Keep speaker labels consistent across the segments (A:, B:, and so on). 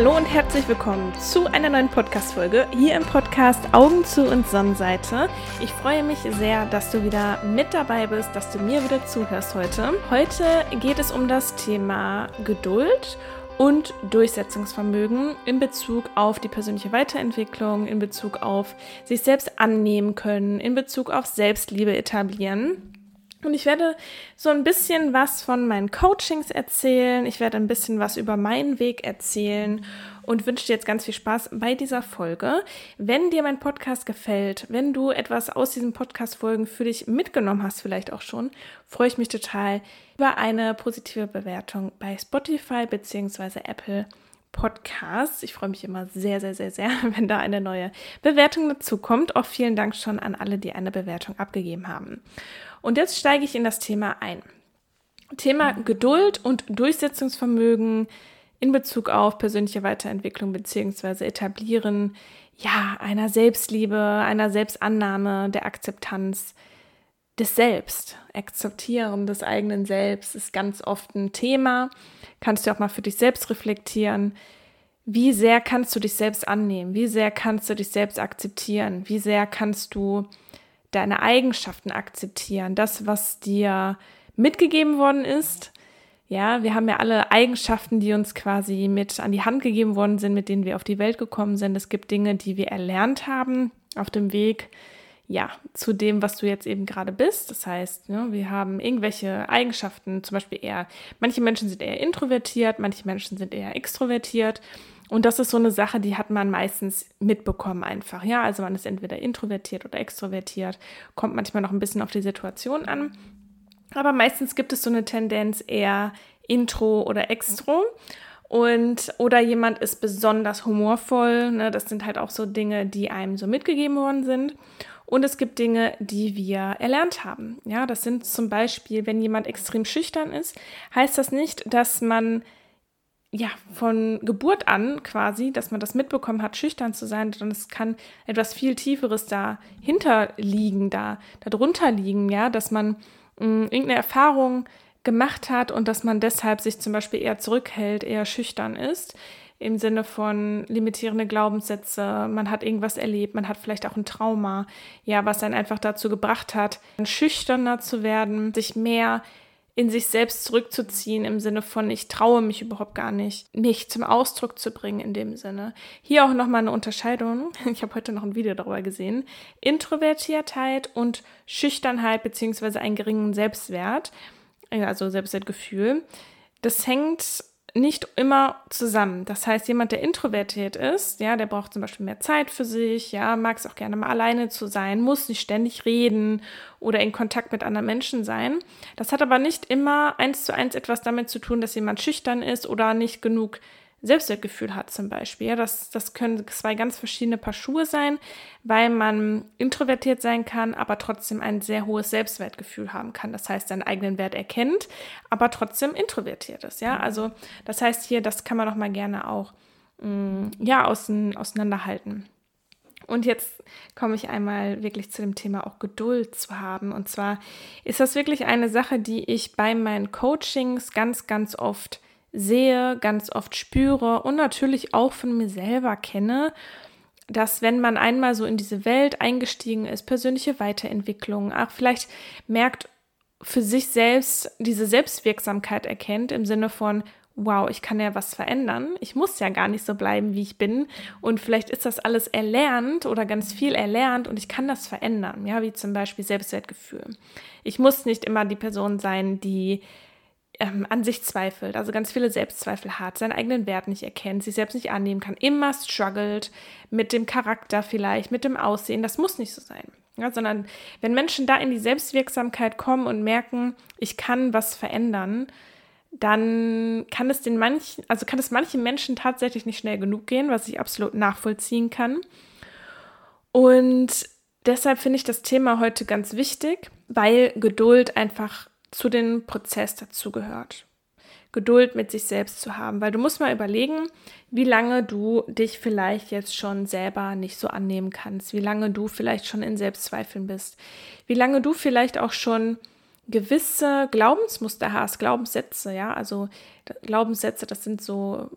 A: Hallo und herzlich willkommen zu einer neuen Podcast-Folge hier im Podcast Augen zu und Sonnenseite. Ich freue mich sehr, dass du wieder mit dabei bist, dass du mir wieder zuhörst heute. Heute geht es um das Thema Geduld und Durchsetzungsvermögen in Bezug auf die persönliche Weiterentwicklung, in Bezug auf sich selbst annehmen können, in Bezug auf Selbstliebe etablieren. Und ich werde so ein bisschen was von meinen Coachings erzählen. Ich werde ein bisschen was über meinen Weg erzählen und wünsche dir jetzt ganz viel Spaß bei dieser Folge. Wenn dir mein Podcast gefällt, wenn du etwas aus diesen Podcast-Folgen für dich mitgenommen hast, vielleicht auch schon, freue ich mich total über eine positive Bewertung bei Spotify bzw. Apple Podcasts. Ich freue mich immer sehr, sehr, sehr, sehr, wenn da eine neue Bewertung dazu kommt. Auch vielen Dank schon an alle, die eine Bewertung abgegeben haben. Und jetzt steige ich in das Thema ein. Thema Geduld und Durchsetzungsvermögen in Bezug auf persönliche Weiterentwicklung bzw. Etablieren ja, einer Selbstliebe, einer Selbstannahme, der Akzeptanz des Selbst. Akzeptieren des eigenen Selbst ist ganz oft ein Thema. Kannst du auch mal für dich selbst reflektieren. Wie sehr kannst du dich selbst annehmen? Wie sehr kannst du dich selbst akzeptieren? Wie sehr kannst du deine Eigenschaften akzeptieren, das, was dir mitgegeben worden ist. Ja, wir haben ja alle Eigenschaften, die uns quasi mit an die Hand gegeben worden sind, mit denen wir auf die Welt gekommen sind. Es gibt Dinge, die wir erlernt haben auf dem Weg, ja, zu dem, was du jetzt eben gerade bist. Das heißt, ja, ne, wir haben irgendwelche Eigenschaften, zum Beispiel eher, manche Menschen sind eher introvertiert, manche Menschen sind eher extrovertiert. Und das ist so eine Sache, die hat man meistens mitbekommen einfach. Ja, also man ist entweder introvertiert oder extrovertiert, kommt manchmal noch ein bisschen auf die Situation an. Aber meistens gibt es so eine Tendenz eher intro oder extro. Und oder jemand ist besonders humorvoll. Ne? Das sind halt auch so Dinge, die einem so mitgegeben worden sind. Und es gibt Dinge, die wir erlernt haben. Ja, das sind zum Beispiel, wenn jemand extrem schüchtern ist, heißt das nicht, dass man ja, von Geburt an quasi, dass man das mitbekommen hat, schüchtern zu sein, sondern es kann etwas viel Tieferes dahinter liegen, da, darunter liegen, ja, dass man mh, mm, irgendeine Erfahrung gemacht hat und dass man deshalb sich zum Beispiel eher zurückhält, eher schüchtern ist, im Sinne von limitierende Glaubenssätze, man hat irgendwas erlebt, man hat vielleicht auch ein Trauma, ja, was einen einfach dazu gebracht hat, schüchterner zu werden, sich mehr in sich selbst zurückzuziehen im Sinne von, ich traue mich überhaupt gar nicht, mich zum Ausdruck zu bringen in dem Sinne. Hier auch nochmal eine Unterscheidung. Ich habe heute noch ein Video darüber gesehen. Introvertiertheit und Schüchternheit beziehungsweise einen geringen Selbstwert, also Selbstwertgefühl. Das hängt nicht immer zusammen. Das heißt, jemand, der introvertiert ist, ja, der braucht zum Beispiel mehr Zeit für sich, ja, mag es auch gerne mal alleine zu sein, muss nicht ständig reden oder in Kontakt mit anderen Menschen sein. Das hat aber nicht immer eins zu eins etwas damit zu tun, dass jemand schüchtern ist oder nicht genug Selbstwertgefühl hat zum Beispiel. Das, das können zwei ganz verschiedene Paar Schuhe sein, weil man introvertiert sein kann, aber trotzdem ein sehr hohes Selbstwertgefühl haben kann. Das heißt, seinen eigenen Wert erkennt, aber trotzdem introvertiert ist. Ja, also das heißt hier, das kann man doch mal gerne auch mh, mm, ja, auseinanderhalten. Und jetzt komme ich einmal wirklich zu dem Thema auch Geduld zu haben. Und zwar ist das wirklich eine Sache, die ich bei meinen Coachings ganz, ganz oft sehe, ganz oft spüre und natürlich auch von mir selber kenne, dass wenn man einmal so in diese Welt eingestiegen ist, persönliche Weiterentwicklung, auch vielleicht merkt, für sich selbst diese Selbstwirksamkeit erkennt im Sinne von, wow, ich kann ja was verändern. Ich muss ja gar nicht so bleiben, wie ich bin. Und vielleicht ist das alles erlernt oder ganz viel erlernt und ich kann das verändern. Ja, wie zum Beispiel Selbstwertgefühl. Ich muss nicht immer die Person sein, die ähm, an sich zweifelt, also ganz viele Selbstzweifel hat, seinen eigenen Wert nicht erkennt, sich selbst nicht annehmen kann, immer struggelt mit dem Charakter vielleicht, mit dem Aussehen. Das muss nicht so sein. Ja, sondern wenn Menschen da in die Selbstwirksamkeit kommen und merken, ich kann was verändern, dann kann es den manchen, also kann es manchen Menschen tatsächlich nicht schnell genug gehen, was ich absolut nachvollziehen kann. Und deshalb finde ich das Thema heute ganz wichtig, weil Geduld einfach zu dem Prozess dazugehört. Geduld mit sich selbst zu haben, weil du musst mal überlegen, wie lange du dich vielleicht jetzt schon selber nicht so annehmen kannst, wie lange du vielleicht schon in Selbstzweifeln bist, wie lange du vielleicht auch schon gewisse Glaubensmuster hast, Glaubenssätze, ja, also Glaubenssätze, das sind so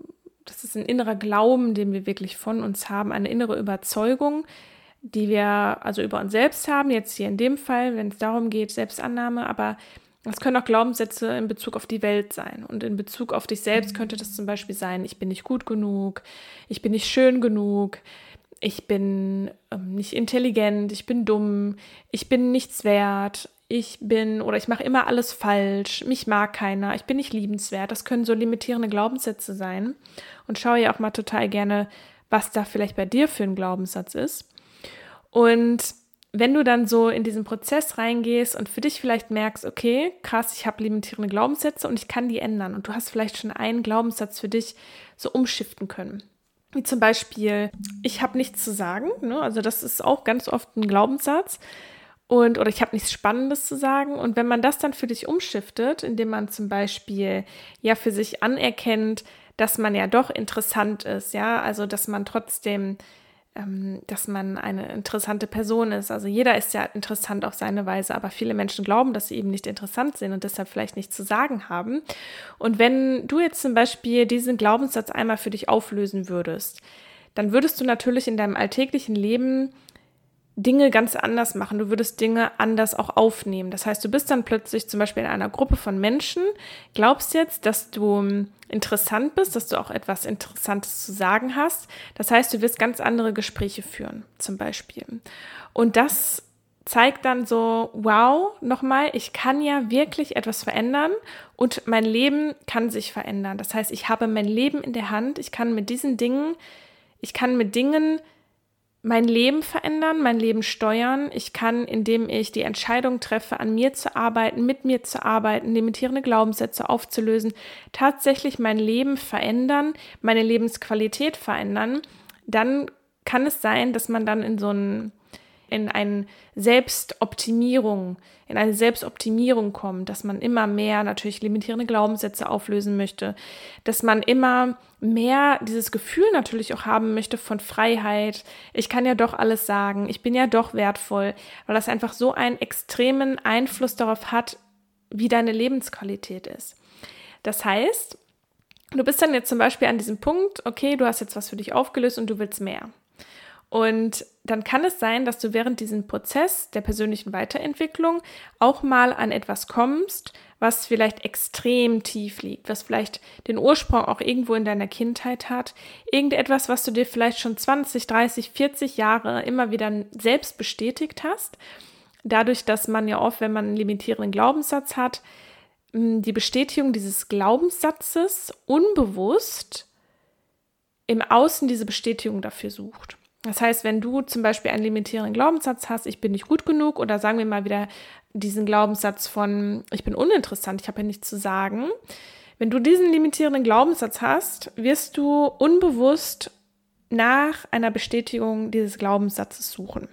A: das ist ein innerer Glauben, den wir wirklich von uns haben, eine innere Überzeugung, die wir also über uns selbst haben, jetzt hier in dem Fall, wenn es darum geht, Selbstannahme, aber es können auch Glaubenssätze in Bezug auf die Welt sein. Und in Bezug auf dich selbst könnte das zum Beispiel sein, ich bin nicht gut genug, ich bin nicht schön genug, ich bin ähm, nicht intelligent, ich bin dumm, ich bin nichts wert, ich bin oder ich mache immer alles falsch, mich mag keiner, ich bin nicht liebenswert. Das können so limitierende Glaubenssätze sein. Und schaue ja auch mal total gerne, was da vielleicht bei dir für ein Glaubenssatz ist. Und wenn du dann so in diesen Prozess reingehst und für dich vielleicht merkst, okay, krass, ich habe limitierende Glaubenssätze und ich kann die ändern und du hast vielleicht schon einen Glaubenssatz für dich so umschiften können. Wie zum Beispiel, ich habe nichts zu sagen. Ne? Also das ist auch ganz oft ein Glaubenssatz. Und, oder ich habe nichts Spannendes zu sagen. Und wenn man das dann für dich umschiftet, indem man zum Beispiel ja für sich anerkennt, dass man ja doch interessant ist, ja, also dass man trotzdem dass man eine interessante Person ist. Also jeder ist ja interessant auf seine Weise, aber viele Menschen glauben, dass sie eben nicht interessant sind und deshalb vielleicht nichts zu sagen haben. Und wenn du jetzt zum Beispiel diesen Glaubenssatz einmal für dich auflösen würdest, dann würdest du natürlich in deinem alltäglichen Leben Dinge ganz anders machen. Du würdest Dinge anders auch aufnehmen. Das heißt, du bist dann plötzlich zum Beispiel in einer Gruppe von Menschen, glaubst jetzt, dass du hm, interessant bist, dass du auch etwas Interessantes zu sagen hast. Das heißt, du wirst ganz andere Gespräche führen, zum Beispiel. Und das zeigt dann so, wow, nochmal, ich kann ja wirklich etwas verändern und mein Leben kann sich verändern. Das heißt, ich habe mein Leben in der Hand, ich kann mit diesen Dingen, ich kann mit Dingen mein Leben verändern, mein Leben steuern. Ich kann, indem ich die Entscheidung treffe, an mir zu arbeiten, mit mir zu arbeiten, limitierende Glaubenssätze aufzulösen, tatsächlich mein Leben verändern, meine Lebensqualität verändern, dann kann es sein, dass man dann in so einen in eine Selbstoptimierung, in eine Selbstoptimierung kommt, dass man immer mehr natürlich limitierende Glaubenssätze auflösen möchte, dass man immer mehr dieses Gefühl natürlich auch haben möchte von Freiheit. Ich kann ja doch alles sagen, ich bin ja doch wertvoll, weil das einfach so einen extremen Einfluss darauf hat, wie deine Lebensqualität ist. Das heißt, du bist dann jetzt zum Beispiel an diesem Punkt, okay, du hast jetzt was für dich aufgelöst und du willst mehr. Und dann kann es sein, dass du während diesem Prozess der persönlichen Weiterentwicklung auch mal an etwas kommst, was vielleicht extrem tief liegt, was vielleicht den Ursprung auch irgendwo in deiner Kindheit hat. Irgendetwas, was du dir vielleicht schon 20, 30, 40 Jahre immer wieder selbst bestätigt hast. Dadurch, dass man ja oft, wenn man einen limitierenden Glaubenssatz hat, die Bestätigung dieses Glaubenssatzes unbewusst im Außen diese Bestätigung dafür sucht. Das heißt, wenn du zum Beispiel einen limitierenden Glaubenssatz hast, ich bin nicht gut genug, oder sagen wir mal wieder diesen Glaubenssatz von, ich bin uninteressant, ich habe ja nichts zu sagen. Wenn du diesen limitierenden Glaubenssatz hast, wirst du unbewusst nach einer Bestätigung dieses Glaubenssatzes suchen.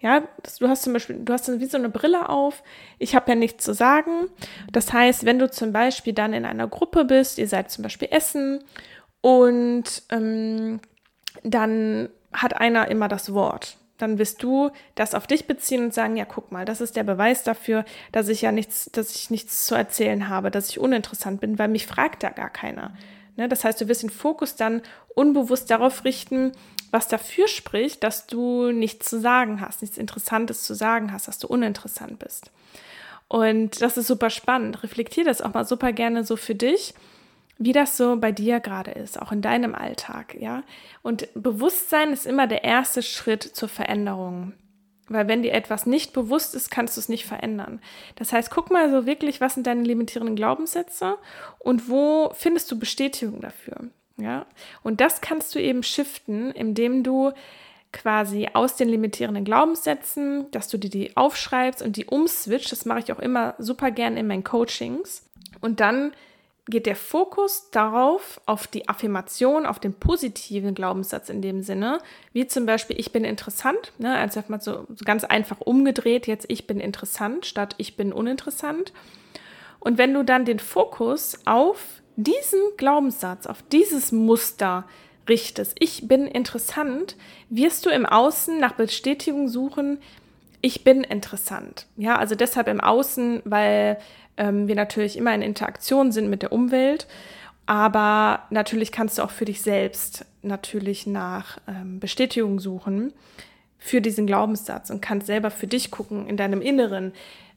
A: Ja, du hast zum Beispiel, du hast dann wie so eine Brille auf, ich habe ja nichts zu sagen. Das heißt, wenn du zum Beispiel dann in einer Gruppe bist, ihr seid zum Beispiel essen und ähm, dann hat einer immer das Wort. Dann wirst du das auf dich beziehen und sagen, ja, guck mal, das ist der Beweis dafür, dass ich ja nichts, dass ich nichts zu erzählen habe, dass ich uninteressant bin, weil mich fragt da gar keiner. Ne? Das heißt, du wirst den Fokus dann unbewusst darauf richten, was dafür spricht, dass du nichts zu sagen hast, nichts Interessantes zu sagen hast, dass du uninteressant bist. Und das ist super spannend. Reflektier das auch mal super gerne so für dich wie das so bei dir gerade ist, auch in deinem Alltag, ja. Und Bewusstsein ist immer der erste Schritt zur Veränderung. Weil wenn dir etwas nicht bewusst ist, kannst du es nicht verändern. Das heißt, guck mal so wirklich, was sind deine limitierenden Glaubenssätze und wo findest du Bestätigung dafür. Ja? Und das kannst du eben shiften, indem du quasi aus den limitierenden Glaubenssätzen, dass du dir die aufschreibst und die umswitcht. Das mache ich auch immer super gern in meinen Coachings. Und dann geht der Fokus darauf, auf die Affirmation, auf den positiven Glaubenssatz in dem Sinne, wie zum Beispiel ich bin interessant, ne, also mal so, so ganz einfach umgedreht, jetzt ich bin interessant statt ich bin uninteressant. Und wenn du dann den Fokus auf diesen Glaubenssatz, auf dieses Muster richtest, ich bin interessant, wirst du im Außen nach Bestätigung suchen, ich bin interessant. Ja, also deshalb im Außen, weil ähm, wir natürlich immer in Interaktion sind mit der Umwelt. Aber natürlich kannst du auch für dich selbst natürlich nach ähm, Bestätigung suchen für diesen Glaubenssatz und kannst selber für dich gucken in deinem Inneren,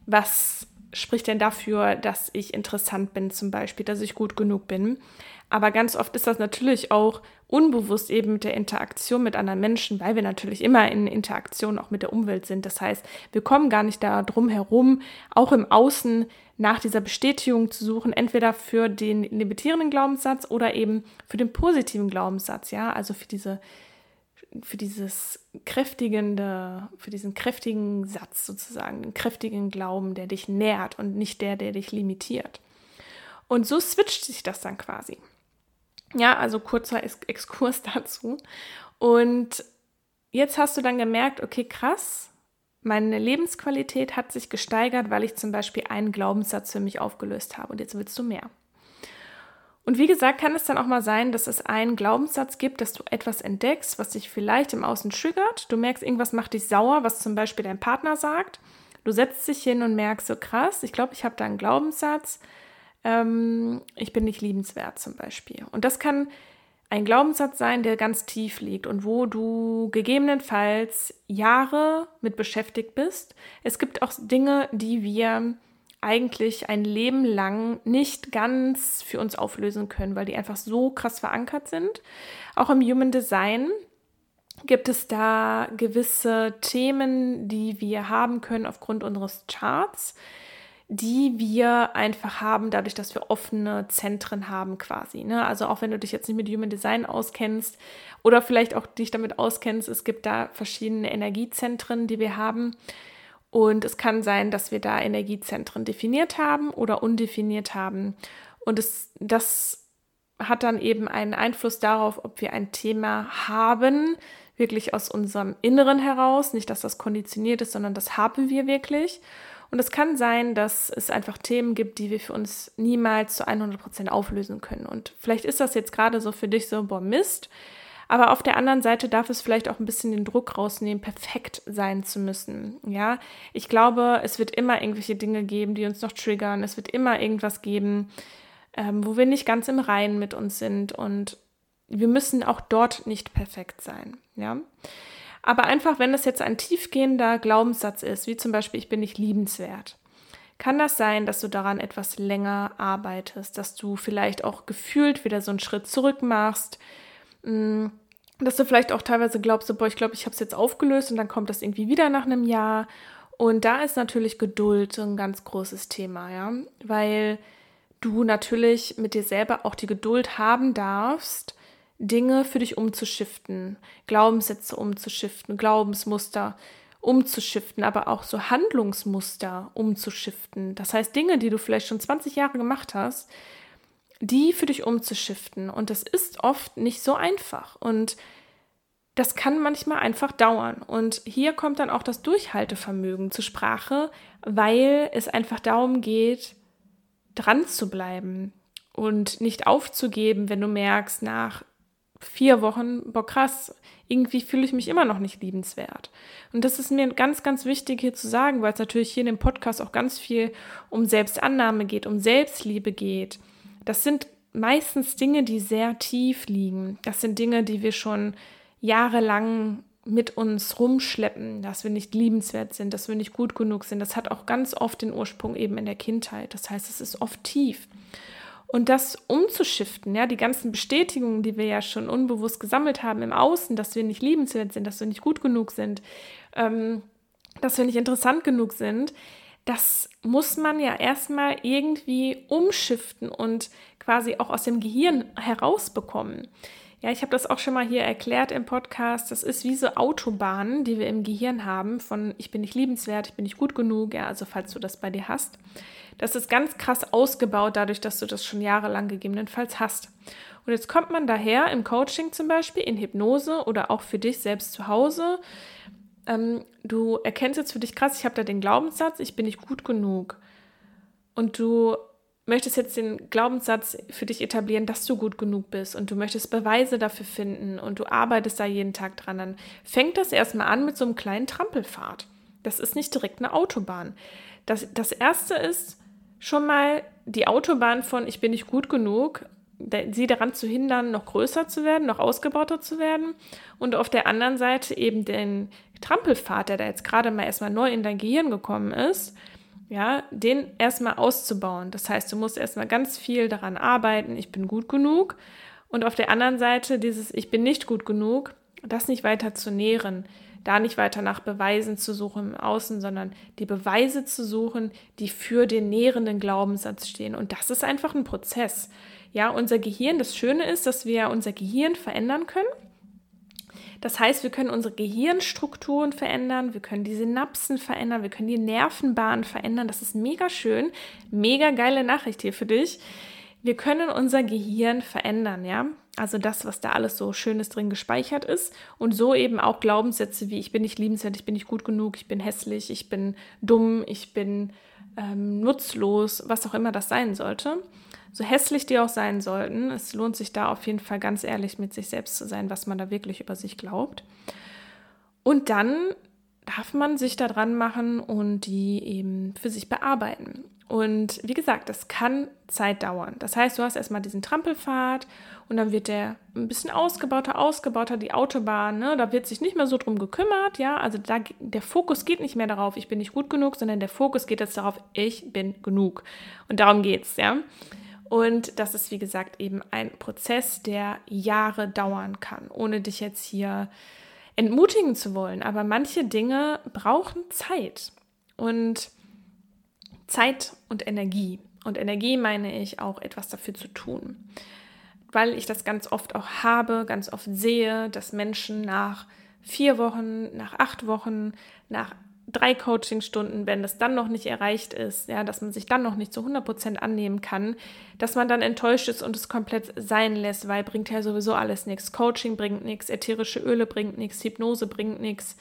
A: was spricht denn dafür, dass ich interessant bin, zum Beispiel, dass ich gut genug bin. Aber ganz oft ist das natürlich auch unbewusst eben mit der Interaktion mit anderen Menschen, weil wir natürlich immer in Interaktion auch mit der Umwelt sind. Das heißt, wir kommen gar nicht da drum herum, auch im Außen nach dieser Bestätigung zu suchen, entweder für den limitierenden Glaubenssatz oder eben für den positiven Glaubenssatz, ja, also für diese für dieses kräftigende, für diesen kräftigen Satz sozusagen, den kräftigen Glauben, der dich nährt und nicht der, der dich limitiert. Und so switcht sich das dann quasi. Ja, also kurzer Exkurs dazu. Und jetzt hast du dann gemerkt, okay, krass, meine Lebensqualität hat sich gesteigert, weil ich zum Beispiel einen Glaubenssatz für mich aufgelöst habe und jetzt willst du mehr. Und wie gesagt, kann es dann auch mal sein, dass es einen Glaubenssatz gibt, dass du etwas entdeckst, was dich vielleicht im Außen triggert. Du merkst, irgendwas macht dich sauer, was zum Beispiel dein Partner sagt. Du setzt dich hin und merkst so krass, ich glaube, ich habe da einen Glaubenssatz, ähm, ich bin nicht liebenswert zum Beispiel. Und das kann ein Glaubenssatz sein, der ganz tief liegt und wo du gegebenenfalls Jahre mit beschäftigt bist. Es gibt auch Dinge, die wir eigentlich ein Leben lang nicht ganz für uns auflösen können, weil die einfach so krass verankert sind. Auch im Human Design gibt es da gewisse Themen, die wir haben können aufgrund unseres Charts, die wir einfach haben, dadurch, dass wir offene Zentren haben quasi. Ne? Also auch wenn du dich jetzt nicht mit Human Design auskennst oder vielleicht auch dich damit auskennst, es gibt da verschiedene Energiezentren, die wir haben und es kann sein, dass wir da Energiezentren definiert haben oder undefiniert haben. Und es, das hat dann eben einen Einfluss darauf, ob wir ein Thema haben, wirklich aus unserem Inneren heraus. Nicht, dass das konditioniert ist, sondern das haben wir wirklich. Und es kann sein, dass es einfach Themen gibt, die wir für uns niemals zu 100 Prozent auflösen können. Und vielleicht ist das jetzt gerade so für dich so, boah, Mist. Aber auf der anderen Seite darf es vielleicht auch ein bisschen den Druck rausnehmen, perfekt sein zu müssen. Ja, ich glaube, es wird immer irgendwelche Dinge geben, die uns noch triggern. Es wird immer irgendwas geben, ähm, wo wir nicht ganz im Reinen mit uns sind. Und wir müssen auch dort nicht perfekt sein. Ja. Aber einfach, wenn es jetzt ein tiefgehender Glaubenssatz ist, wie zum Beispiel, ich bin nicht liebenswert, kann das sein, dass du daran etwas länger arbeitest, dass du vielleicht auch gefühlt wieder so einen Schritt zurück machst, mm, dass du vielleicht auch teilweise glaubst, so, boah, ich glaube, ich habe es jetzt aufgelöst und dann kommt das irgendwie wieder nach einem Jahr. Und da ist natürlich Geduld ein ganz großes Thema, ja, weil du natürlich mit dir selber auch die Geduld haben darfst, Dinge für dich umzuschiften, Glaubenssätze umzuschiften, Glaubensmuster umzuschiften, aber auch so Handlungsmuster umzuschiften. Das heißt, Dinge, die du vielleicht schon 20 Jahre gemacht hast, die für dich umzuschiften. Und das ist oft nicht so einfach. Und das kann manchmal einfach dauern. Und hier kommt dann auch das Durchhaltevermögen zur Sprache, weil es einfach darum geht, dran zu bleiben und nicht aufzugeben, wenn du merkst, nach vier Wochen, boah krass, irgendwie fühle ich mich immer noch nicht liebenswert. Und das ist mir ganz, ganz wichtig hier zu sagen, weil es natürlich hier in dem Podcast auch ganz viel um Selbstannahme geht, um Selbstliebe geht das sind meistens Dinge, die sehr tief liegen. Das sind Dinge, die wir schon jahrelang mit uns rumschleppen, dass wir nicht liebenswert sind, dass wir nicht gut genug sind. Das hat auch ganz oft den Ursprung eben in der Kindheit. Das heißt, es ist oft tief. Und das umzuschiften, ja, die ganzen Bestätigungen, die wir ja schon unbewusst gesammelt haben im Außen, dass wir nicht liebenswert sind, dass wir nicht gut genug sind, ähm, dass wir nicht interessant genug sind, das muss man ja erstmal irgendwie umschiften und quasi auch aus dem Gehirn herausbekommen. Ja, ich habe das auch schon mal hier erklärt im Podcast. Das ist wie so Autobahnen, die wir im Gehirn haben, von ich bin nicht liebenswert, ich bin nicht gut genug, ja, also falls du das bei dir hast. Das ist ganz krass ausgebaut, dadurch, dass du das schon jahrelang gegebenenfalls hast. Und jetzt kommt man daher im Coaching zum Beispiel, in Hypnose oder auch für dich selbst zu Hause ähm, du erkennst jetzt für dich krass, ich habe da den Glaubenssatz, ich bin nicht gut genug. Und du möchtest jetzt den Glaubenssatz für dich etablieren, dass du gut genug bist und du möchtest Beweise dafür finden und du arbeitest da jeden Tag dran, dann fängt das erstmal an mit so einem kleinen Trampelfahrt. Das ist nicht direkt eine Autobahn. Das, das erste ist schon mal die Autobahn von ich bin nicht gut genug, sie daran zu hindern, noch größer zu werden, noch ausgebauter zu werden. Und auf der anderen Seite eben den Trampelpfad, der da jetzt gerade mal erstmal neu in dein Gehirn gekommen ist, ja, den erstmal auszubauen. Das heißt, du musst erstmal ganz viel daran arbeiten, ich bin gut genug. Und auf der anderen Seite dieses Ich bin nicht gut genug, das nicht weiter zu nähren, da nicht weiter nach Beweisen zu suchen im Außen, sondern die Beweise zu suchen, die für den nährenden Glaubenssatz stehen. Und das ist einfach ein Prozess. Ja, unser Gehirn, das Schöne ist, dass wir unser Gehirn verändern können. Das heißt, wir können unsere Gehirnstrukturen verändern, wir können die Synapsen verändern, wir können die Nervenbahnen verändern. Das ist mega schön, mega geile Nachricht hier für dich. Wir können unser Gehirn verändern, ja. Also das, was da alles so Schönes drin gespeichert ist. Und so eben auch Glaubenssätze wie ich bin nicht liebenswert, ich bin nicht gut genug, ich bin hässlich, ich bin dumm, ich bin ähm, nutzlos, was auch immer das sein sollte. So hässlich die auch sein sollten, es lohnt sich da auf jeden Fall ganz ehrlich mit sich selbst zu sein, was man da wirklich über sich glaubt. Und dann darf man sich da dran machen und die eben für sich bearbeiten. Und wie gesagt, das kann Zeit dauern. Das heißt, du hast erstmal diesen Trampelpfad und dann wird der ein bisschen ausgebauter, ausgebauter, die Autobahn, ne, da wird sich nicht mehr so drum gekümmert, ja. Also da, der Fokus geht nicht mehr darauf, ich bin nicht gut genug, sondern der Fokus geht jetzt darauf, ich bin genug. Und darum geht's, ja. Und das ist, wie gesagt, eben ein Prozess, der Jahre dauern kann, ohne dich jetzt hier entmutigen zu wollen. Aber manche Dinge brauchen Zeit. Und Zeit und Energie. Und Energie meine ich auch etwas dafür zu tun. Weil ich das ganz oft auch habe, ganz oft sehe, dass Menschen nach vier Wochen, nach acht Wochen, nach drei Coachingstunden, wenn das dann noch nicht erreicht ist, ja, dass man sich dann noch nicht zu 100 Prozent annehmen kann, dass man dann enttäuscht ist und es komplett sein lässt, weil bringt ja sowieso alles nichts. Coaching bringt nichts, ätherische Öle bringt nichts, Hypnose bringt nichts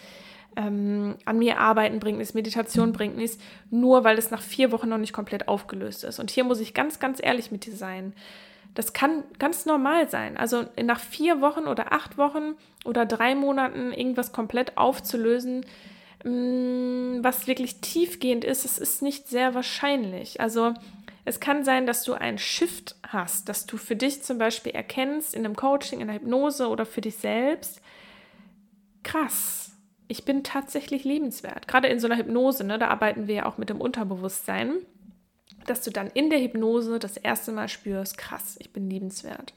A: ähm, an mir arbeiten bringt nichts, Meditation bringt nichts, nur weil es nach vier Wochen noch nicht komplett aufgelöst ist. Und hier muss ich ganz, ganz ehrlich mit dir sein. Das kann ganz normal sein. Also nach vier Wochen oder acht Wochen oder drei Monaten irgendwas komplett aufzulösen, was wirklich tiefgehend ist, das ist nicht sehr wahrscheinlich. Also es kann sein, dass du einen Shift hast, dass du für dich zum Beispiel erkennst in einem Coaching, in der Hypnose oder für dich selbst, krass, ich bin tatsächlich liebenswert. Gerade in so einer Hypnose, ne, da arbeiten wir ja auch mit dem Unterbewusstsein, dass du dann in der Hypnose das erste Mal spürst, krass, ich bin liebenswert.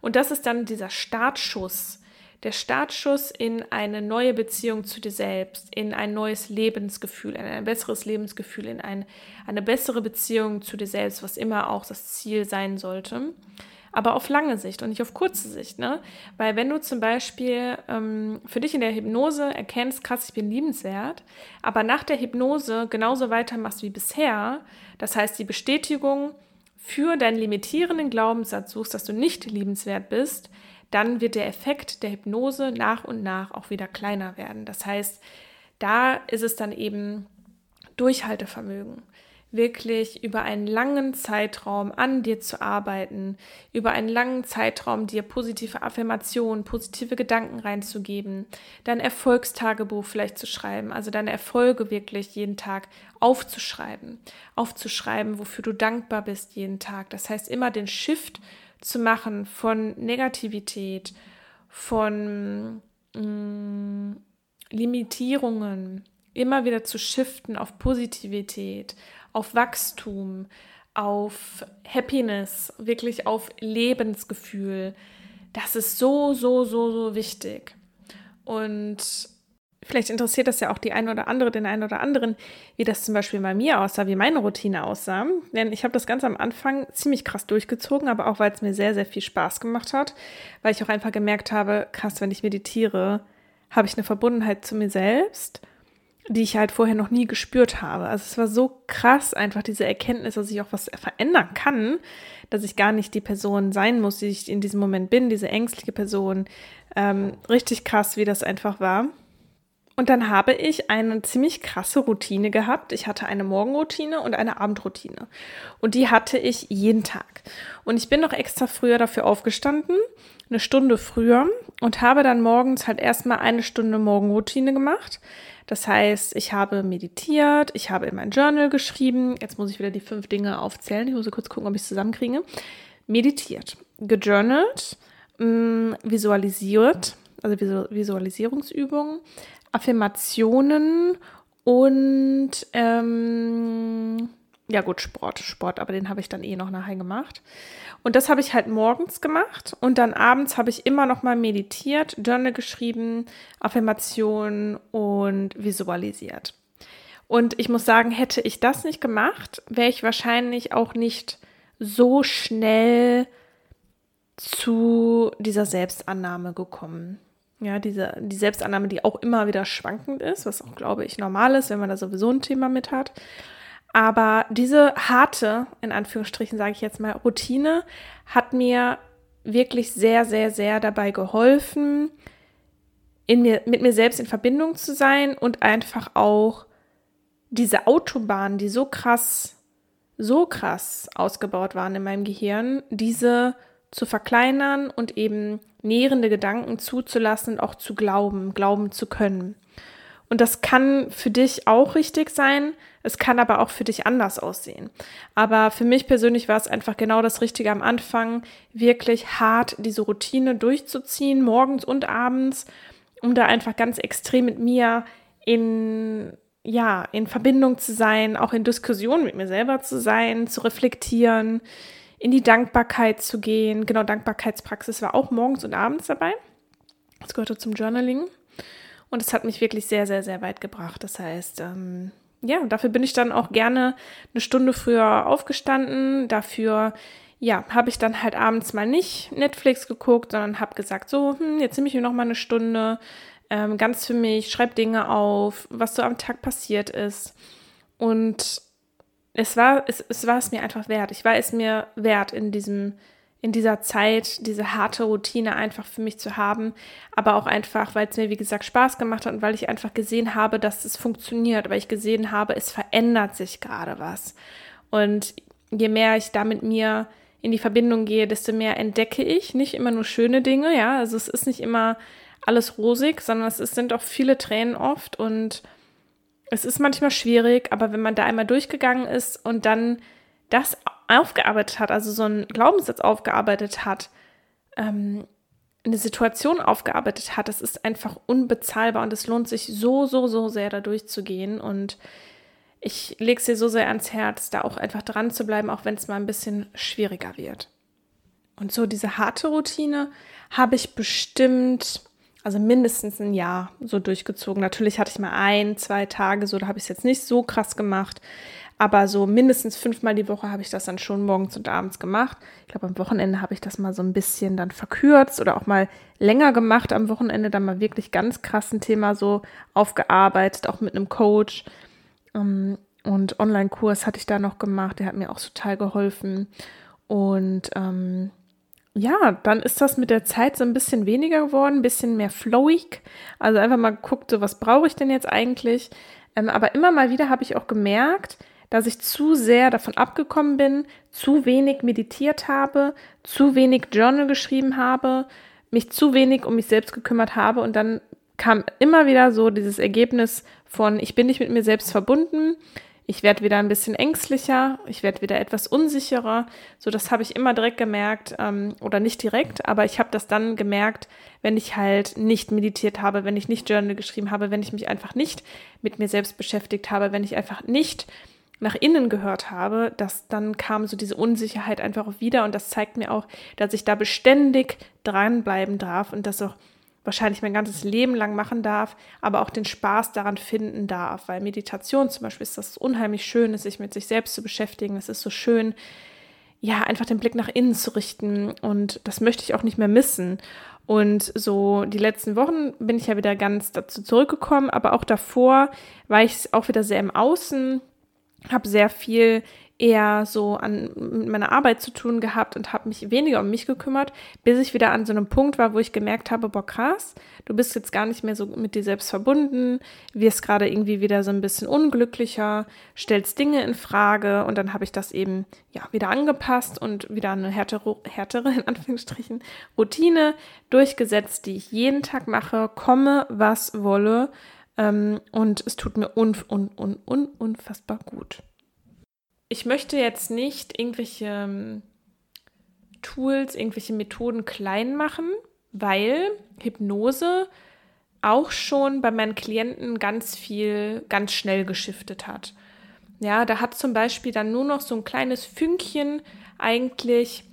A: Und das ist dann dieser Startschuss, der Startschuss in eine neue Beziehung zu dir selbst, in ein neues Lebensgefühl, in ein besseres Lebensgefühl, in ein, eine bessere Beziehung zu dir selbst, was immer auch das Ziel sein sollte aber auf lange Sicht und nicht auf kurze Sicht. Ne? Weil wenn du zum Beispiel ähm, für dich in der Hypnose erkennst, krass, ich bin liebenswert, aber nach der Hypnose genauso weitermachst wie bisher, das heißt die Bestätigung für deinen limitierenden Glaubenssatz suchst, dass du nicht liebenswert bist, dann wird der Effekt der Hypnose nach und nach auch wieder kleiner werden. Das heißt, da ist es dann eben Durchhaltevermögen wirklich über einen langen Zeitraum an dir zu arbeiten, über einen langen Zeitraum dir positive Affirmationen, positive Gedanken reinzugeben, dein Erfolgstagebuch vielleicht zu schreiben, also deine Erfolge wirklich jeden Tag aufzuschreiben, aufzuschreiben, wofür du dankbar bist jeden Tag. Das heißt, immer den Shift zu machen von Negativität, von mh, mm, Limitierungen, immer wieder zu shiften auf Positivität, auf Wachstum, auf Happiness, wirklich auf Lebensgefühl. Das ist so, so, so, so wichtig. Und vielleicht interessiert das ja auch die eine oder andere, den einen oder anderen, wie das zum Beispiel bei mir aussah, wie meine Routine aussah. Denn ich habe das Ganze am Anfang ziemlich krass durchgezogen, aber auch weil es mir sehr, sehr viel Spaß gemacht hat, weil ich auch einfach gemerkt habe, krass, wenn ich meditiere, habe ich eine Verbundenheit zu mir selbst die ich halt vorher noch nie gespürt habe. Also es war so krass, einfach diese Erkenntnis, dass ich auch was verändern kann, dass ich gar nicht die Person sein muss, die ich in diesem Moment bin, diese ängstliche Person. Ähm, richtig krass, wie das einfach war. Und dann habe ich eine ziemlich krasse Routine gehabt. Ich hatte eine Morgenroutine und eine Abendroutine. Und die hatte ich jeden Tag. Und ich bin noch extra früher dafür aufgestanden, eine Stunde früher, und habe dann morgens halt erstmal eine Stunde Morgenroutine gemacht. Das heißt, ich habe meditiert, ich habe in mein Journal geschrieben. Jetzt muss ich wieder die fünf Dinge aufzählen. Ich muss kurz gucken, ob ich es zusammenkriege. Meditiert. gejournalt, mm, visualisiert, also Visualisierungsübungen, Affirmationen und ähm, ja gut, Sport, Sport, aber den habe ich dann eh noch nachher gemacht. Und das habe ich halt morgens gemacht und dann abends habe ich immer noch mal meditiert, Journal geschrieben, Affirmationen und visualisiert. Und ich muss sagen, hätte ich das nicht gemacht, wäre ich wahrscheinlich auch nicht so schnell zu dieser Selbstannahme gekommen. Ja, diese, die Selbstannahme, die auch immer wieder schwankend ist, was auch, glaube ich, normal ist, wenn man da sowieso ein Thema mit hat. Aber diese harte, in Anführungsstrichen sage ich jetzt mal, Routine hat mir wirklich sehr, sehr, sehr dabei geholfen, in mir, mit mir selbst in Verbindung zu sein und einfach auch diese Autobahnen, die so krass, so krass ausgebaut waren in meinem Gehirn, diese zu verkleinern und eben nährende Gedanken zuzulassen und auch zu glauben, glauben zu können. Und das kann für dich auch richtig sein, es kann aber auch für dich anders aussehen. Aber für mich persönlich war es einfach genau das Richtige am Anfang, wirklich hart diese Routine durchzuziehen, morgens und abends, um da einfach ganz extrem mit mir in ja, in Verbindung zu sein, auch in Diskussionen mit mir selber zu sein, zu reflektieren, in die Dankbarkeit zu gehen. Genau, Dankbarkeitspraxis war auch morgens und abends dabei. Das gehörte zum Journaling. Und es hat mich wirklich sehr, sehr, sehr weit gebracht. Das heißt, ähm, ja, dafür bin ich dann auch gerne eine Stunde früher aufgestanden. Dafür, ja, habe ich dann halt abends mal nicht Netflix geguckt, sondern habe gesagt, so, hm, jetzt nehme ich mir noch mal eine Stunde ähm, ganz für mich, schreib Dinge auf, was so am Tag passiert ist. Und es war, es, es war es mir einfach wert. Ich war es mir wert, in diesem in dieser Zeit diese harte Routine einfach für mich zu haben, aber auch einfach, weil es mir, wie gesagt, Spaß gemacht hat und weil ich einfach gesehen habe, dass es funktioniert, weil ich gesehen habe, es verändert sich gerade was. Und je mehr ich da mit mir in die Verbindung gehe, desto mehr entdecke ich nicht immer nur schöne Dinge, ja, also es ist nicht immer alles rosig, sondern es sind auch viele Tränen oft und es ist manchmal schwierig, aber wenn man da einmal durchgegangen ist und dann das aufgearbeitet hat, also so einen Glaubenssatz aufgearbeitet hat, ähm, eine Situation aufgearbeitet hat, das ist einfach unbezahlbar und es lohnt sich so, so, so sehr da durchzugehen und ich lege es dir so sehr ans Herz, da auch einfach dran zu bleiben, auch wenn es mal ein bisschen schwieriger wird. Und so diese harte Routine habe ich bestimmt, also mindestens ein Jahr so durchgezogen. Natürlich hatte ich mal ein, zwei Tage, so da habe ich es jetzt nicht so krass gemacht. Aber so mindestens fünfmal die Woche habe ich das dann schon morgens und abends gemacht. Ich glaube, am Wochenende habe ich das mal so ein bisschen dann verkürzt oder auch mal länger gemacht. Am Wochenende dann mal wirklich ganz krassen Thema so aufgearbeitet, auch mit einem Coach. Ähm, und Online-Kurs hatte ich da noch gemacht. Der hat mir auch total geholfen. Und ähm, ja, dann ist das mit der Zeit so ein bisschen weniger geworden, ein bisschen mehr flowig. Also einfach mal geguckt, so was brauche ich denn jetzt eigentlich? Ähm, aber immer mal wieder habe ich auch gemerkt, dass ich zu sehr davon abgekommen bin, zu wenig meditiert habe, zu wenig Journal geschrieben habe, mich zu wenig um mich selbst gekümmert habe und dann kam immer wieder so dieses Ergebnis von, ich bin nicht mit mir selbst verbunden, ich werde wieder ein bisschen ängstlicher, ich werde wieder etwas unsicherer. So, das habe ich immer direkt gemerkt, ähm, oder nicht direkt, aber ich habe das dann gemerkt, wenn ich halt nicht meditiert habe, wenn ich nicht Journal geschrieben habe, wenn ich mich einfach nicht mit mir selbst beschäftigt habe, wenn ich einfach nicht nach innen gehört habe, dass dann kam so diese Unsicherheit einfach wieder und das zeigt mir auch, dass ich da beständig dranbleiben darf und das auch wahrscheinlich mein ganzes Leben lang machen darf, aber auch den Spaß daran finden darf, weil Meditation zum Beispiel ist das unheimlich schön, sich mit sich selbst zu beschäftigen. Es ist so schön, ja, einfach den Blick nach innen zu richten und das möchte ich auch nicht mehr missen. Und so die letzten Wochen bin ich ja wieder ganz dazu zurückgekommen, aber auch davor war ich auch wieder sehr im Außen, habe sehr viel eher so an mit meiner Arbeit zu tun gehabt und habe mich weniger um mich gekümmert, bis ich wieder an so einem Punkt war, wo ich gemerkt habe, boah krass, du bist jetzt gar nicht mehr so mit dir selbst verbunden, wirst gerade irgendwie wieder so ein bisschen unglücklicher, stellst Dinge in Frage und dann habe ich das eben ja wieder angepasst und wieder eine härtere, härtere in Anführungsstrichen Routine durchgesetzt, die ich jeden Tag mache, komme was wolle ähm, und es tut mir un, un, un, un, unfassbar gut. Ich möchte jetzt nicht irgendwelche ähm, Tools, irgendwelche Methoden klein machen, weil Hypnose auch schon bei meinen Klienten ganz viel, ganz schnell geschiftet hat. Ja, da hat zum Beispiel dann nur noch so ein kleines Fünkchen eigentlich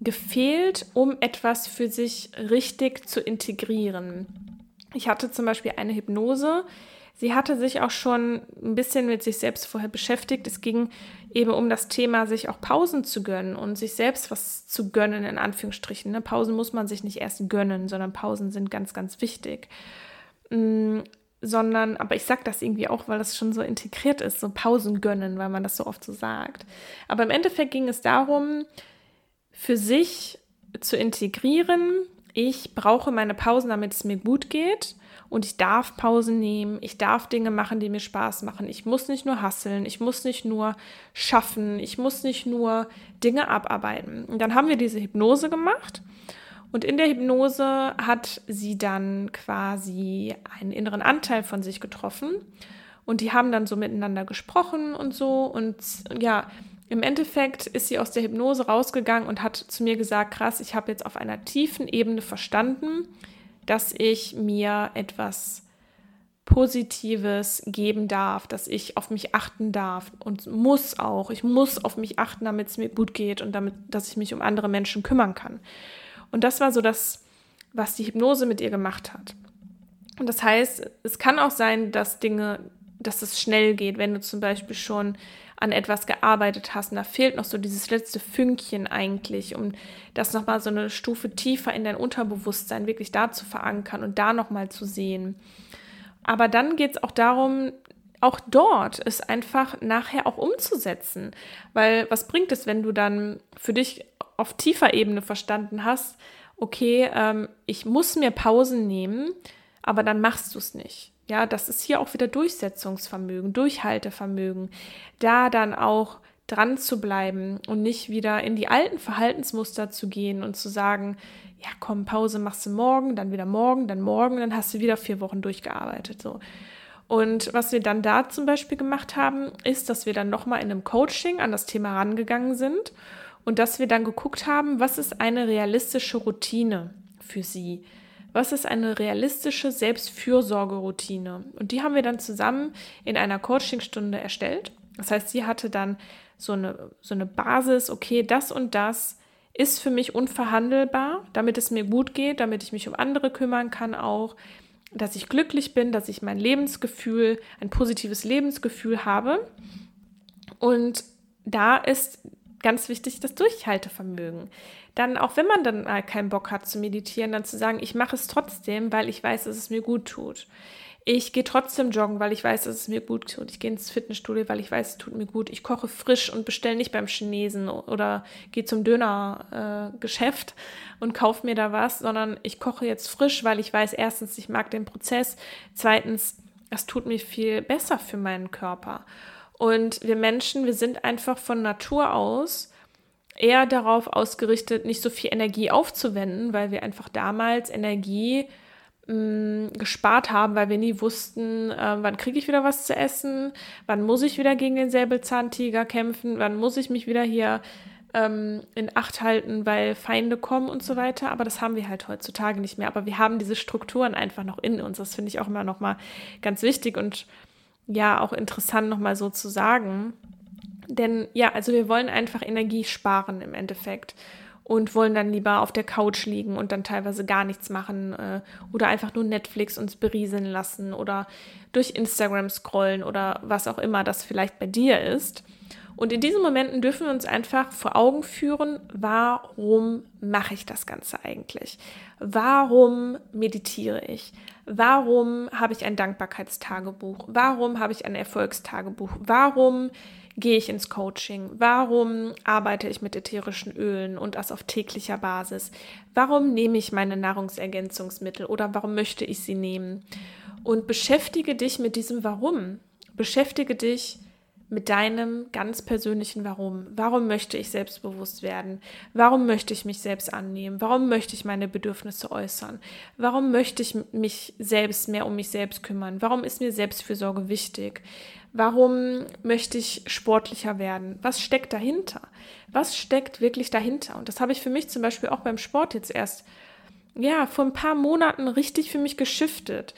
A: gefehlt, um etwas für sich richtig zu integrieren. Ich hatte zum Beispiel eine Hypnose. Sie hatte sich auch schon ein bisschen mit sich selbst vorher beschäftigt. Es ging eben um das Thema, sich auch Pausen zu gönnen und sich selbst was zu gönnen, in Anführungsstrichen. Ne? Pausen muss man sich nicht erst gönnen, sondern Pausen sind ganz, ganz wichtig. Mm, sondern, aber ich sage das irgendwie auch, weil das schon so integriert ist, so Pausen gönnen, weil man das so oft so sagt. Aber im Endeffekt ging es darum, für sich zu integrieren, ich brauche meine Pausen, damit es mir gut geht. Und ich darf Pausen nehmen, ich darf Dinge machen, die mir Spaß machen. Ich muss nicht nur hasseln, ich muss nicht nur schaffen, ich muss nicht nur Dinge abarbeiten. Und dann haben wir diese Hypnose gemacht. Und in der Hypnose hat sie dann quasi einen inneren Anteil von sich getroffen. Und die haben dann so miteinander gesprochen und so. Und ja, im Endeffekt ist sie aus der Hypnose rausgegangen und hat zu mir gesagt, krass, ich habe jetzt auf einer tiefen Ebene verstanden, dass ich mir etwas Positives geben darf, dass ich auf mich achten darf und muss auch. Ich muss auf mich achten, damit es mir gut geht und damit, dass ich mich um andere Menschen kümmern kann. Und das war so das, was die Hypnose mit ihr gemacht hat. Und das heißt, es kann auch sein, dass Dinge, dass es schnell geht, wenn du zum Beispiel schon an etwas gearbeitet hast und da fehlt noch so dieses letzte Fünkchen eigentlich, um das nochmal so eine Stufe tiefer in dein Unterbewusstsein wirklich da zu verankern und da nochmal zu sehen. Aber dann geht es auch darum, auch dort es einfach nachher auch umzusetzen. Weil was bringt es, wenn du dann für dich auf tiefer Ebene verstanden hast, okay, ähm, ich muss mir Pausen nehmen, aber dann machst du es nicht. Ja, das ist hier auch wieder Durchsetzungsvermögen, Durchhaltevermögen, da dann auch dran zu bleiben und nicht wieder in die alten Verhaltensmuster zu gehen und zu sagen, ja, komm, Pause machst du morgen, dann wieder morgen, dann morgen, dann hast du wieder vier Wochen durchgearbeitet. So. Und was wir dann da zum Beispiel gemacht haben, ist, dass wir dann nochmal in einem Coaching an das Thema rangegangen sind und dass wir dann geguckt haben, was ist eine realistische Routine für sie? Was ist eine realistische Selbstfürsorgeroutine? Und die haben wir dann zusammen in einer Coachingstunde erstellt. Das heißt, sie hatte dann so eine, so eine Basis, okay, das und das ist für mich unverhandelbar, damit es mir gut geht, damit ich mich um andere kümmern kann auch, dass ich glücklich bin, dass ich mein Lebensgefühl, ein positives Lebensgefühl habe. Und da ist ganz wichtig das Durchhaltevermögen. Dann, auch wenn man dann mal keinen Bock hat zu meditieren, dann zu sagen, ich mache es trotzdem, weil ich weiß, dass es mir gut tut. Ich gehe trotzdem joggen, weil ich weiß, dass es mir gut tut. Ich gehe ins Fitnessstudio, weil ich weiß, es tut mir gut. Ich koche frisch und bestelle nicht beim Chinesen oder gehe zum Dönergeschäft äh, und kaufe mir da was, sondern ich koche jetzt frisch, weil ich weiß, erstens, ich mag den Prozess. Zweitens, es tut mir viel besser für meinen Körper. Und wir Menschen, wir sind einfach von Natur aus eher darauf ausgerichtet, nicht so viel Energie aufzuwenden, weil wir einfach damals Energie mh, mm, gespart haben, weil wir nie wussten, äh, wann kriege ich wieder was zu essen, wann muss ich wieder gegen den Säbelzahntiger kämpfen, wann muss ich mich wieder hier ähm, in Acht halten, weil Feinde kommen und so weiter. Aber das haben wir halt heutzutage nicht mehr. Aber wir haben diese Strukturen einfach noch in uns. Das finde ich auch immer noch mal ganz wichtig und ja auch interessant nochmal so zu sagen. Denn ja, also wir wollen einfach Energie sparen im Endeffekt und wollen dann lieber auf der Couch liegen und dann teilweise gar nichts machen äh, oder einfach nur Netflix uns berieseln lassen oder durch Instagram scrollen oder was auch immer das vielleicht bei dir ist. Und in diesen Momenten dürfen wir uns einfach vor Augen führen, warum mache ich das Ganze eigentlich? Warum meditiere ich? Warum habe ich ein Dankbarkeitstagebuch? Warum habe ich ein Erfolgstagebuch? Warum gehe ich ins Coaching? Warum arbeite ich mit ätherischen Ölen und das auf täglicher Basis? Warum nehme ich meine Nahrungsergänzungsmittel oder warum möchte ich sie nehmen? Und beschäftige dich mit diesem Warum. Beschäftige dich mit deinem ganz persönlichen Warum. Warum möchte ich selbstbewusst werden? Warum möchte ich mich selbst annehmen? Warum möchte ich meine Bedürfnisse äußern? Warum möchte ich mich selbst mehr um mich selbst kümmern? Warum ist mir Selbstfürsorge wichtig? Warum möchte ich sportlicher werden? Was steckt dahinter? Was steckt wirklich dahinter? Und das habe ich für mich zum Beispiel auch beim Sport jetzt erst, ja, vor ein paar Monaten richtig für mich geschiftet.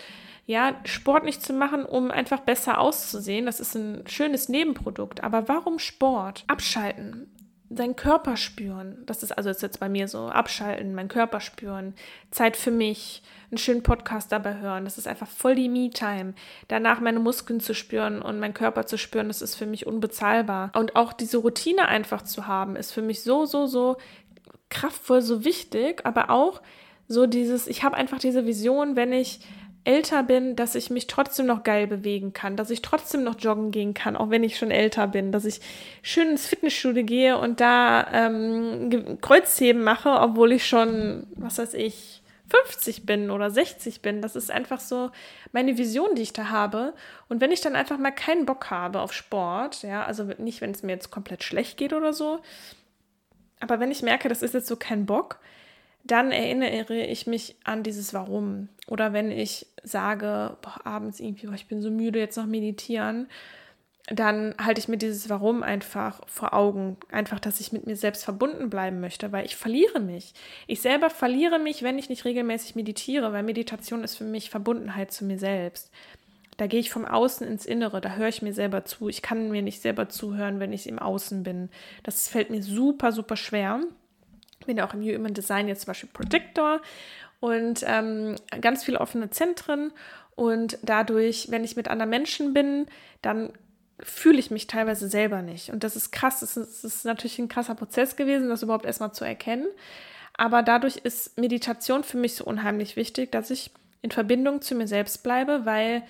A: Ja, Sport nicht zu machen, um einfach besser auszusehen, das ist ein schönes Nebenprodukt. Aber warum Sport? Abschalten, seinen Körper spüren. Das ist also jetzt bei mir so, abschalten, meinen Körper spüren, Zeit für mich, einen schönen Podcast dabei hören. Das ist einfach voll die Me-Time. Danach meine Muskeln zu spüren und meinen Körper zu spüren, das ist für mich unbezahlbar. Und auch diese Routine einfach zu haben, ist für mich so, so, so kraftvoll, so wichtig, aber auch so dieses, ich habe einfach diese Vision, wenn ich älter bin, dass ich mich trotzdem noch geil bewegen kann, dass ich trotzdem noch joggen gehen kann, auch wenn ich schon älter bin, dass ich schön ins Fitnessstudio gehe und da ähm, Kreuzheben mache, obwohl ich schon, was weiß ich, 50 bin oder 60 bin. Das ist einfach so meine Vision, die ich da habe. Und wenn ich dann einfach mal keinen Bock habe auf Sport, ja, also nicht, wenn es mir jetzt komplett schlecht geht oder so, aber wenn ich merke, das ist jetzt so kein Bock, dann erinnere ich mich an dieses Warum. Oder wenn ich sage, boah, abends irgendwie, boah, ich bin so müde, jetzt noch meditieren, dann halte ich mir dieses Warum einfach vor Augen. Einfach, dass ich mit mir selbst verbunden bleiben möchte, weil ich verliere mich. Ich selber verliere mich, wenn ich nicht regelmäßig meditiere, weil Meditation ist für mich Verbundenheit zu mir selbst. Da gehe ich vom Außen ins Innere, da höre ich mir selber zu. Ich kann mir nicht selber zuhören, wenn ich im Außen bin. Das fällt mir super, super schwer. Bin ja auch im Human Design jetzt zum Beispiel Predictor und ähm, ganz viele offene Zentren. Und dadurch, wenn ich mit anderen Menschen bin, dann fühle ich mich teilweise selber nicht. Und das ist krass. Das ist, das ist natürlich ein krasser Prozess gewesen, das überhaupt erstmal zu erkennen. Aber dadurch ist Meditation für mich so unheimlich wichtig, dass ich in Verbindung zu mir selbst bleibe, weil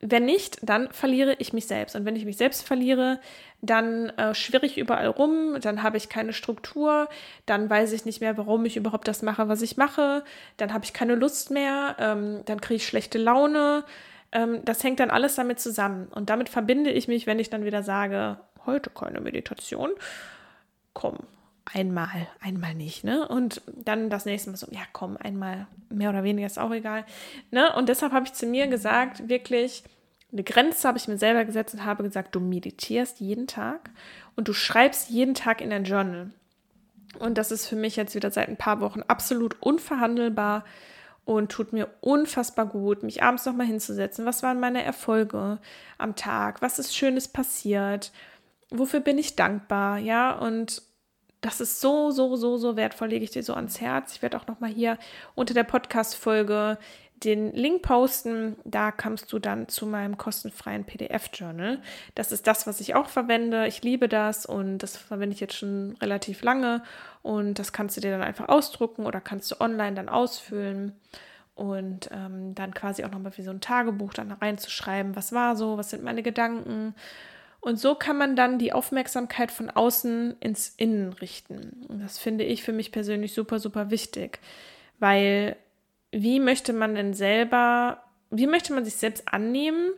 A: wenn nicht, dann verliere ich mich selbst. Und wenn ich mich selbst verliere, dann äh, schwirre ich überall rum, dann habe ich keine Struktur, dann weiß ich nicht mehr, warum ich überhaupt das mache, was ich mache, dann habe ich keine Lust mehr, ähm, dann kriege ich schlechte Laune, ähm, das hängt dann alles damit zusammen. Und damit verbinde ich mich, wenn ich dann wieder sage, heute keine Meditation, komm, einmal, einmal nicht, ne? Und dann das nächste Mal so, ja, komm, einmal, mehr oder weniger ist auch egal, ne? Und deshalb habe ich zu mir gesagt, wirklich, eine Grenze habe ich mir selber gesetzt und habe gesagt, du meditierst jeden Tag und du schreibst jeden Tag in dein Journal. Und das ist für mich jetzt wieder seit ein paar Wochen absolut unverhandelbar und tut mir unfassbar gut, mich abends nochmal hinzusetzen. Was waren meine Erfolge am Tag? Was ist Schönes passiert? Wofür bin ich dankbar? Ja, und das ist so, so, so, so wertvoll, lege ich dir so ans Herz. Ich werde auch nochmal hier unter der Podcast-Folge den Link posten. Da kommst du dann zu meinem kostenfreien PDF-Journal. Das ist das, was ich auch verwende. Ich liebe das und das verwende ich jetzt schon relativ lange. Und das kannst du dir dann einfach ausdrucken oder kannst du online dann ausfüllen. Und ähm, dann quasi auch nochmal wie so ein Tagebuch dann reinzuschreiben, was war so, was sind meine Gedanken. Und so kann man dann die Aufmerksamkeit von außen ins Innen richten. Und das finde ich für mich persönlich super, super wichtig, weil wie möchte man denn selber, wie möchte man sich selbst annehmen?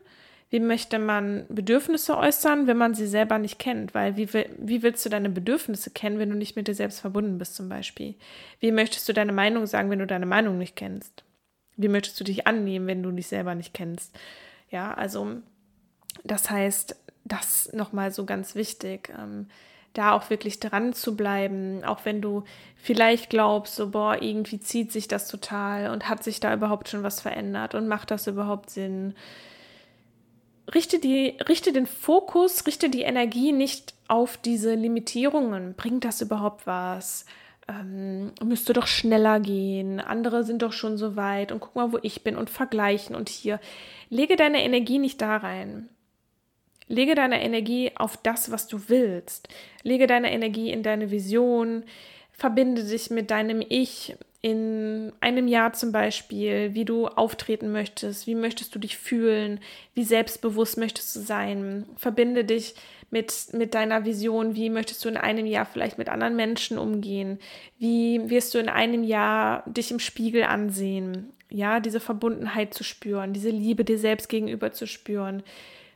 A: Wie möchte man Bedürfnisse äußern, wenn man sie selber nicht kennt? Weil wie, wie willst du deine Bedürfnisse kennen, wenn du nicht mit dir selbst verbunden bist zum Beispiel? Wie möchtest du deine Meinung sagen, wenn du deine Meinung nicht kennst? Wie möchtest du dich annehmen, wenn du dich selber nicht kennst? Ja, also das heißt, das nochmal so ganz wichtig. Ähm, da auch wirklich dran zu bleiben, auch wenn du vielleicht glaubst, so, boah, irgendwie zieht sich das total und hat sich da überhaupt schon was verändert und macht das überhaupt Sinn. Richte, die, richte den Fokus, richte die Energie nicht auf diese Limitierungen. Bringt das überhaupt was? Ähm, müsste doch schneller gehen. Andere sind doch schon so weit und guck mal, wo ich bin und vergleichen und hier. Lege deine Energie nicht da rein. Lege deine Energie auf das, was du willst. Lege deine Energie in deine Vision. Verbinde dich mit deinem Ich in einem Jahr zum Beispiel, wie du auftreten möchtest, wie möchtest du dich fühlen, wie selbstbewusst möchtest du sein. Verbinde dich mit, mit deiner Vision, wie möchtest du in einem Jahr vielleicht mit anderen Menschen umgehen, wie wirst du in einem Jahr dich im Spiegel ansehen, ja, diese Verbundenheit zu spüren, diese Liebe dir selbst gegenüber zu spüren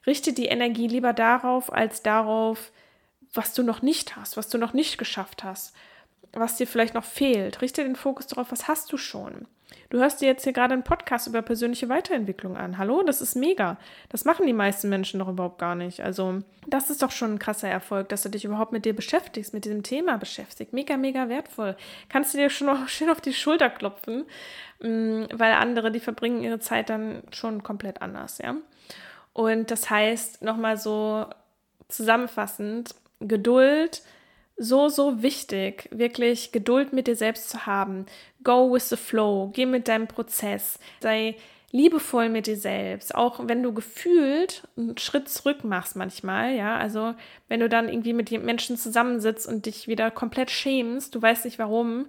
A: richte die Energie lieber darauf, als darauf, was du noch nicht hast, was du noch nicht geschafft hast, was dir vielleicht noch fehlt. Richte den Fokus darauf, was hast du schon. Du hörst dir jetzt hier gerade einen Podcast über persönliche Weiterentwicklung an. Hallo, das ist mega. Das machen die meisten Menschen doch überhaupt gar nicht. Also, das ist doch schon ein krasser Erfolg, dass du dich überhaupt mit dir beschäftigst, mit diesem Thema beschäftigst. Mega, mega wertvoll. Kannst du dir schon noch schön auf die Schulter klopfen, mm, weil andere, die verbringen ihre Zeit dann schon komplett anders, ja. Und das heißt, nochmal so zusammenfassend, Geduld, so, so wichtig, wirklich Geduld mit dir selbst zu haben. Go with the flow, geh mit deinem Prozess, sei liebevoll mit dir selbst, auch wenn du gefühlt einen Schritt zurück machst manchmal, ja, also wenn du dann irgendwie mit Menschen zusammensitzt und dich wieder komplett schämst, du weißt nicht warum,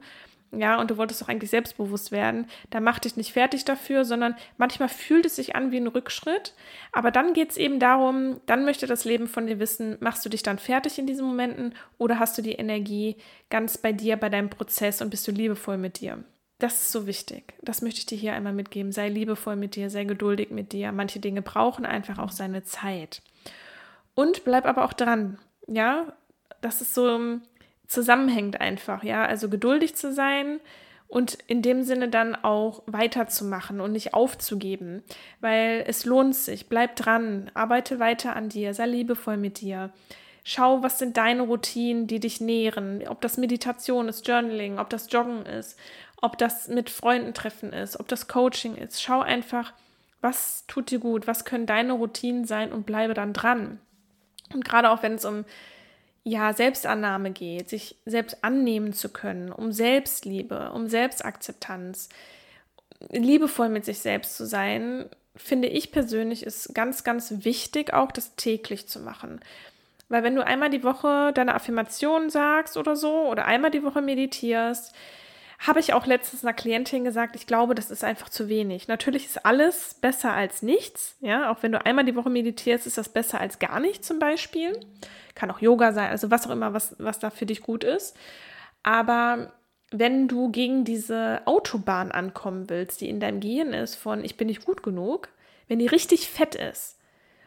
A: ja, und du wolltest doch eigentlich selbstbewusst werden, dann mach dich nicht fertig dafür, sondern manchmal fühlt es sich an wie ein Rückschritt. Aber dann geht es eben darum, dann möchte das Leben von dir wissen, machst du dich dann fertig in diesen Momenten oder hast du die Energie ganz bei dir, bei deinem Prozess und bist du liebevoll mit dir? Das ist so wichtig. Das möchte ich dir hier einmal mitgeben. Sei liebevoll mit dir, sei geduldig mit dir. Manche Dinge brauchen einfach auch seine Zeit. Und bleib aber auch dran. Ja, das ist so zusammenhängt einfach, ja. Also geduldig zu sein und in dem Sinne dann auch weiterzumachen und nicht aufzugeben, weil es lohnt sich. Bleib dran, arbeite weiter an dir, sei liebevoll mit dir. Schau, was sind deine Routinen, die dich nähren. Ob das Meditation ist, Journaling, ob das Joggen ist, ob das mit Freunden treffen ist, ob das Coaching ist. Schau einfach, was tut dir gut, was können deine Routinen sein und bleibe dann dran. Und gerade auch wenn es um ja, Selbstannahme geht, sich selbst annehmen zu können, um Selbstliebe, um Selbstakzeptanz, liebevoll mit sich selbst zu sein, finde ich persönlich ist ganz, ganz wichtig, auch das täglich zu machen. Weil wenn du einmal die Woche deine Affirmationen sagst oder so, oder einmal die Woche meditierst, habe ich auch letztens einer Klientin gesagt, ich glaube, das ist einfach zu wenig. Natürlich ist alles besser als nichts. Ja, auch wenn du einmal die Woche meditierst, ist das besser als gar nicht zum Beispiel. Kann auch Yoga sein, also was auch immer, was, was da für dich gut ist. Aber wenn du gegen diese Autobahn ankommen willst, die in deinem Gehirn ist, von ich bin nicht gut genug, wenn die richtig fett ist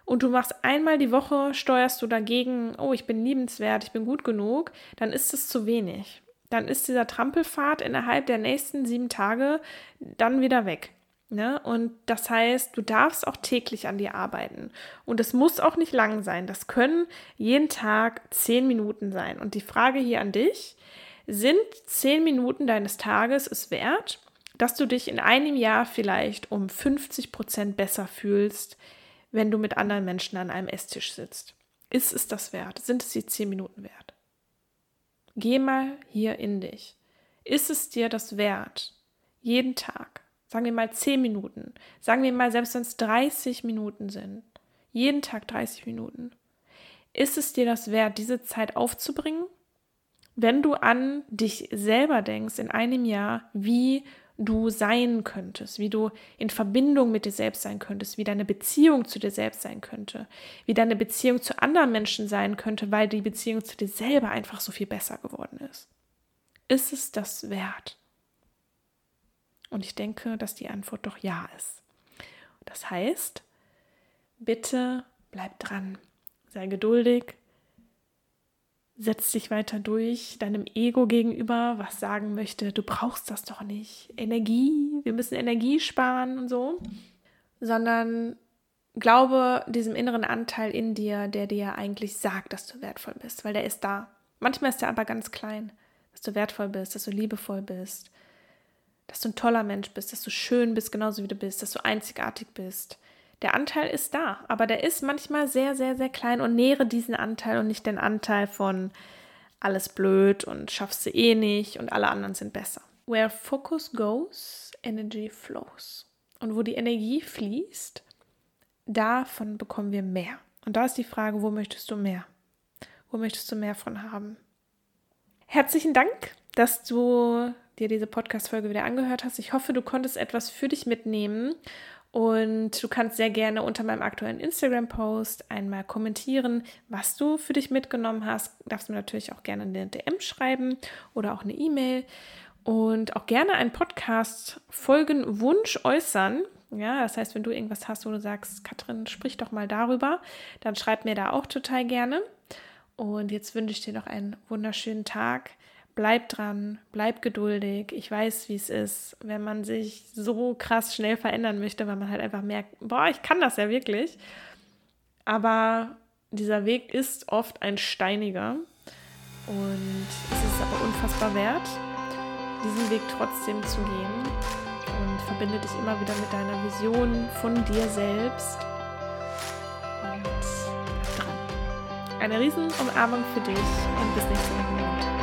A: und du machst einmal die Woche, steuerst du dagegen, oh, ich bin liebenswert, ich bin gut genug, dann ist es zu wenig dann ist dieser Trampelfahrt innerhalb der nächsten sieben Tage dann wieder weg. Ne? Und das heißt, du darfst auch täglich an dir arbeiten. Und es muss auch nicht lang sein. Das können jeden Tag zehn Minuten sein. Und die Frage hier an dich, sind zehn Minuten deines Tages es wert, dass du dich in einem Jahr vielleicht um 50 Prozent besser fühlst, wenn du mit anderen Menschen an einem Esstisch sitzt? Ist es das wert? Sind es die zehn Minuten wert? Geh mal hier in dich. Ist es dir das wert? Jeden Tag. Sagen wir mal 10 Minuten. Sagen wir mal, selbst wenn es 30 Minuten sind. Jeden Tag 30 Minuten. Ist es dir das wert, diese Zeit aufzubringen? Wenn du an dich selber denkst in einem Jahr, wie du sein könntest, wie du in Verbindung mit dir selbst sein könntest, wie deine Beziehung zu dir selbst sein könnte, wie deine Beziehung zu anderen Menschen sein könnte, weil die Beziehung zu dir selber einfach so viel besser geworden ist. Ist es das wert? Und ich denke, dass die Antwort doch ja ist. Das heißt, bitte bleib dran, sei geduldig, setzt dich weiter durch, deinem Ego gegenüber, was sagen möchte, du brauchst das doch nicht. Energie, wir müssen Energie sparen und so. Sondern glaube diesem inneren Anteil in dir, der dir eigentlich sagt, dass du wertvoll bist, weil der ist da. Manchmal ist er aber ganz klein, dass du wertvoll bist, dass du liebevoll bist, dass du ein toller Mensch bist, dass du schön bist, genauso wie du bist, dass du einzigartig bist, der Anteil ist da, aber der ist manchmal sehr, sehr, sehr klein und nähere diesen Anteil und nicht den Anteil von alles blöd und schaffst du eh nicht und alle anderen sind besser. Where focus goes, energy flows. Und wo die Energie fließt, davon bekommen wir mehr. Und da ist die Frage, wo möchtest du mehr? Wo möchtest du mehr von haben? Herzlichen Dank, dass du dir diese Podcast-Folge wieder angehört hast. Ich hoffe, du konntest etwas für dich mitnehmen und du kannst sehr gerne unter meinem aktuellen Instagram-Post einmal kommentieren, was du für dich mitgenommen hast. Darfst du mir natürlich auch gerne eine DM schreiben oder auch eine E-Mail. Und auch gerne einen Podcast-Folgenwunsch äußern. Ja, das heißt, wenn du irgendwas hast, wo du sagst, Katrin, sprich doch mal darüber, dann schreib mir da auch total gerne. Und jetzt wünsche ich dir noch einen wunderschönen Tag bleib dran, bleib geduldig. Ich weiß, wie es ist, wenn man sich so krass schnell verändern möchte, weil man halt einfach merkt, boah, ich kann das ja wirklich. Aber dieser Weg ist oft ein steiniger und es ist aber unfassbar wert, diesen Weg trotzdem zu gehen und verbinde dich immer wieder mit deiner Vision von dir selbst und dran. Eine riesen Umarmung für dich und bis nächste Woche.